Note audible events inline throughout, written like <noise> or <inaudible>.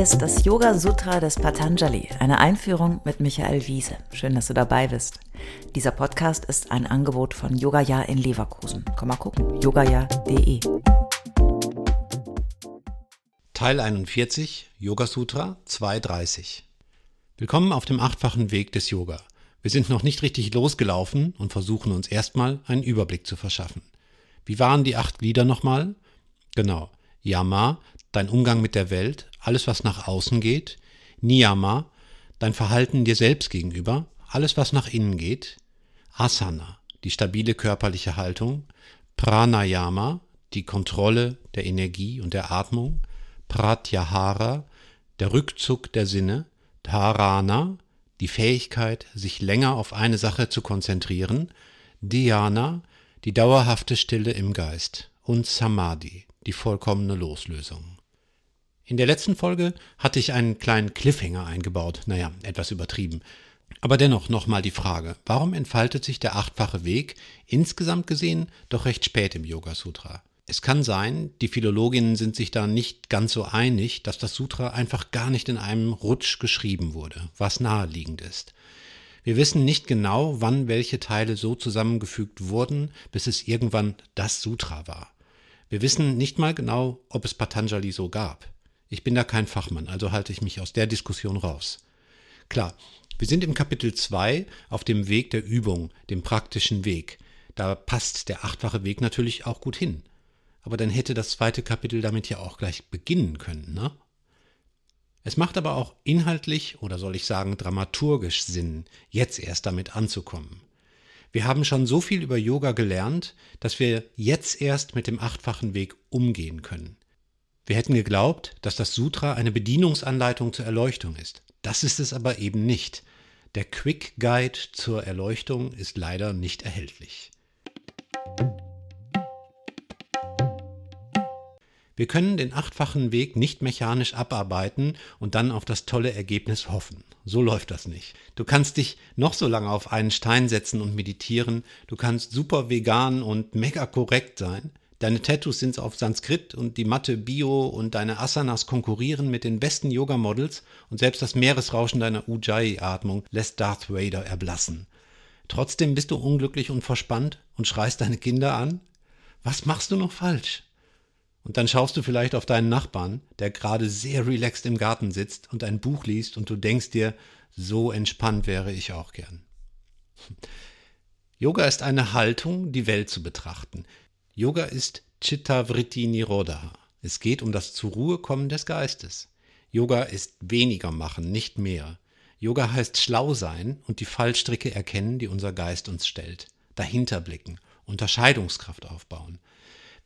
Ist das Yoga Sutra des Patanjali, eine Einführung mit Michael Wiese. Schön, dass du dabei bist. Dieser Podcast ist ein Angebot von Yogaya in Leverkusen. Komm mal gucken, yogaya.de. Teil 41, Yoga Sutra 230. Willkommen auf dem achtfachen Weg des Yoga. Wir sind noch nicht richtig losgelaufen und versuchen uns erstmal einen Überblick zu verschaffen. Wie waren die acht Glieder nochmal? Genau. Yama, dein Umgang mit der Welt, alles was nach außen geht. Niyama, dein Verhalten dir selbst gegenüber, alles was nach innen geht. Asana, die stabile körperliche Haltung. Pranayama, die Kontrolle der Energie und der Atmung. Pratyahara, der Rückzug der Sinne. Dharana, die Fähigkeit, sich länger auf eine Sache zu konzentrieren. Dhyana, die dauerhafte Stille im Geist. Und Samadhi, die vollkommene Loslösung. In der letzten Folge hatte ich einen kleinen Cliffhanger eingebaut, naja, etwas übertrieben. Aber dennoch nochmal die Frage, warum entfaltet sich der achtfache Weg insgesamt gesehen doch recht spät im Yoga Sutra? Es kann sein, die Philologinnen sind sich da nicht ganz so einig, dass das Sutra einfach gar nicht in einem Rutsch geschrieben wurde, was naheliegend ist. Wir wissen nicht genau, wann welche Teile so zusammengefügt wurden, bis es irgendwann das Sutra war. Wir wissen nicht mal genau, ob es Patanjali so gab. Ich bin da kein Fachmann, also halte ich mich aus der Diskussion raus. Klar, wir sind im Kapitel 2 auf dem Weg der Übung, dem praktischen Weg. Da passt der achtfache Weg natürlich auch gut hin. Aber dann hätte das zweite Kapitel damit ja auch gleich beginnen können, ne? Es macht aber auch inhaltlich oder soll ich sagen dramaturgisch Sinn, jetzt erst damit anzukommen. Wir haben schon so viel über Yoga gelernt, dass wir jetzt erst mit dem achtfachen Weg umgehen können. Wir hätten geglaubt, dass das Sutra eine Bedienungsanleitung zur Erleuchtung ist. Das ist es aber eben nicht. Der Quick Guide zur Erleuchtung ist leider nicht erhältlich. Wir können den achtfachen Weg nicht mechanisch abarbeiten und dann auf das tolle Ergebnis hoffen. So läuft das nicht. Du kannst dich noch so lange auf einen Stein setzen und meditieren, du kannst super vegan und mega korrekt sein. Deine Tattoos sind auf Sanskrit und die Matte Bio und deine Asanas konkurrieren mit den besten Yoga-Models und selbst das Meeresrauschen deiner Ujjayi-Atmung lässt Darth Vader erblassen. Trotzdem bist du unglücklich und verspannt und schreist deine Kinder an? Was machst du noch falsch? Und dann schaust du vielleicht auf deinen Nachbarn, der gerade sehr relaxed im Garten sitzt und ein Buch liest und du denkst dir, so entspannt wäre ich auch gern. Yoga ist eine Haltung, die Welt zu betrachten. Yoga ist Chitta Vritti Nirodha. Es geht um das zur Ruhe kommen des Geistes. Yoga ist weniger machen, nicht mehr. Yoga heißt schlau sein und die Fallstricke erkennen, die unser Geist uns stellt. Dahinter blicken, Unterscheidungskraft aufbauen.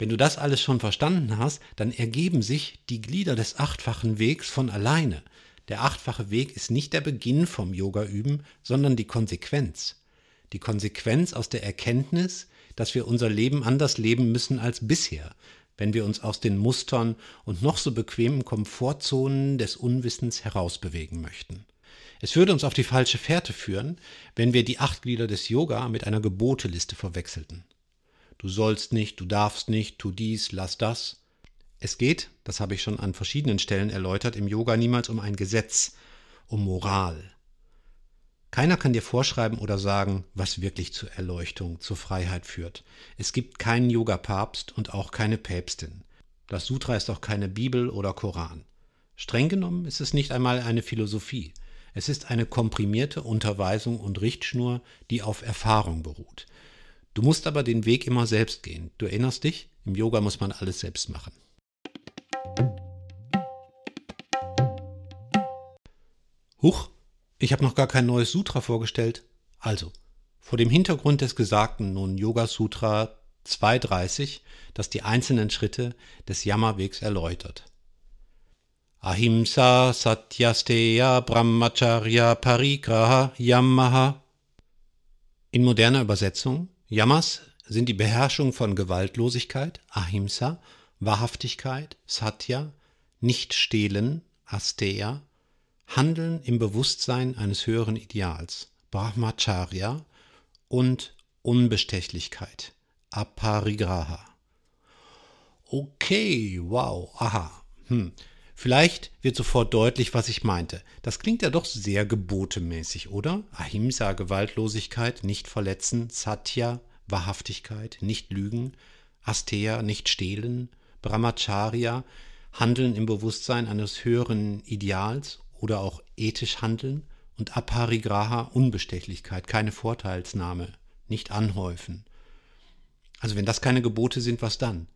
Wenn du das alles schon verstanden hast, dann ergeben sich die Glieder des achtfachen Wegs von alleine. Der achtfache Weg ist nicht der Beginn vom Yoga üben, sondern die Konsequenz. Die Konsequenz aus der Erkenntnis, dass wir unser Leben anders leben müssen als bisher, wenn wir uns aus den Mustern und noch so bequemen Komfortzonen des Unwissens herausbewegen möchten. Es würde uns auf die falsche Fährte führen, wenn wir die acht Glieder des Yoga mit einer Geboteliste verwechselten du sollst nicht, du darfst nicht, tu dies, lass das. Es geht, das habe ich schon an verschiedenen Stellen erläutert, im Yoga niemals um ein Gesetz, um Moral. Keiner kann dir vorschreiben oder sagen, was wirklich zur Erleuchtung, zur Freiheit führt. Es gibt keinen Yoga-Papst und auch keine Päpstin. Das Sutra ist auch keine Bibel oder Koran. Streng genommen ist es nicht einmal eine Philosophie. Es ist eine komprimierte Unterweisung und Richtschnur, die auf Erfahrung beruht. Du musst aber den Weg immer selbst gehen. Du erinnerst dich? Im Yoga muss man alles selbst machen. Huch, ich habe noch gar kein neues Sutra vorgestellt. Also, vor dem Hintergrund des Gesagten nun Yoga Sutra 230, das die einzelnen Schritte des Yama-Wegs erläutert. Ahimsa Satyasteya Brahmacharya Parigraha Yamaha. In moderner Übersetzung Yamas sind die Beherrschung von Gewaltlosigkeit, Ahimsa, Wahrhaftigkeit, Satya, Nicht-Stehlen, Asteya, Handeln im Bewusstsein eines höheren Ideals, Brahmacharya und Unbestechlichkeit, Aparigraha. Okay, wow, aha. Hm. Vielleicht wird sofort deutlich, was ich meinte. Das klingt ja doch sehr gebotemäßig, oder? Ahimsa, Gewaltlosigkeit, nicht verletzen, Satya, Wahrhaftigkeit, nicht lügen, Asteya, nicht stehlen, Brahmacharya, Handeln im Bewusstsein eines höheren Ideals oder auch ethisch handeln und Aparigraha, Unbestechlichkeit, keine Vorteilsnahme, nicht anhäufen. Also wenn das keine Gebote sind, was dann?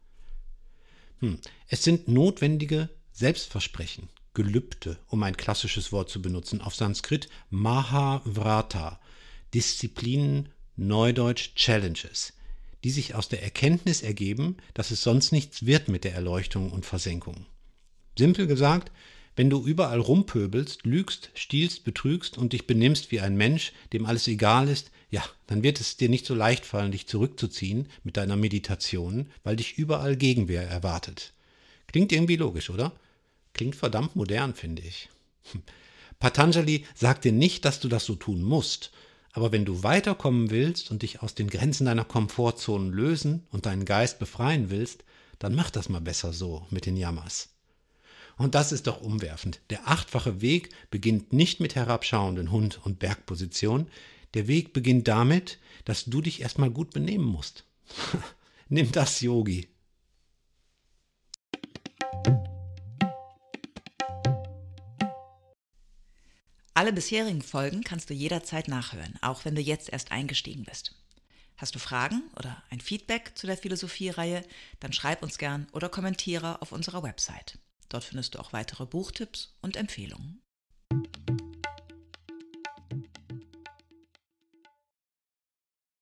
Hm. Es sind notwendige Selbstversprechen, Gelübde, um ein klassisches Wort zu benutzen, auf Sanskrit Mahavrata, Disziplinen, Neudeutsch Challenges, die sich aus der Erkenntnis ergeben, dass es sonst nichts wird mit der Erleuchtung und Versenkung. Simpel gesagt, wenn du überall rumpöbelst, lügst, stiehlst, betrügst und dich benimmst wie ein Mensch, dem alles egal ist, ja, dann wird es dir nicht so leicht fallen, dich zurückzuziehen mit deiner Meditation, weil dich überall Gegenwehr erwartet. Klingt irgendwie logisch, oder? Klingt verdammt modern, finde ich. <laughs> Patanjali sagt dir nicht, dass du das so tun musst, aber wenn du weiterkommen willst und dich aus den Grenzen deiner Komfortzonen lösen und deinen Geist befreien willst, dann mach das mal besser so mit den Jammers. Und das ist doch umwerfend. Der achtfache Weg beginnt nicht mit herabschauenden Hund- und Bergposition. Der Weg beginnt damit, dass du dich erstmal gut benehmen musst. <laughs> Nimm das, Yogi. Alle bisherigen Folgen kannst du jederzeit nachhören, auch wenn du jetzt erst eingestiegen bist. Hast du Fragen oder ein Feedback zu der Philosophie-Reihe, dann schreib uns gern oder kommentiere auf unserer Website. Dort findest du auch weitere Buchtipps und Empfehlungen.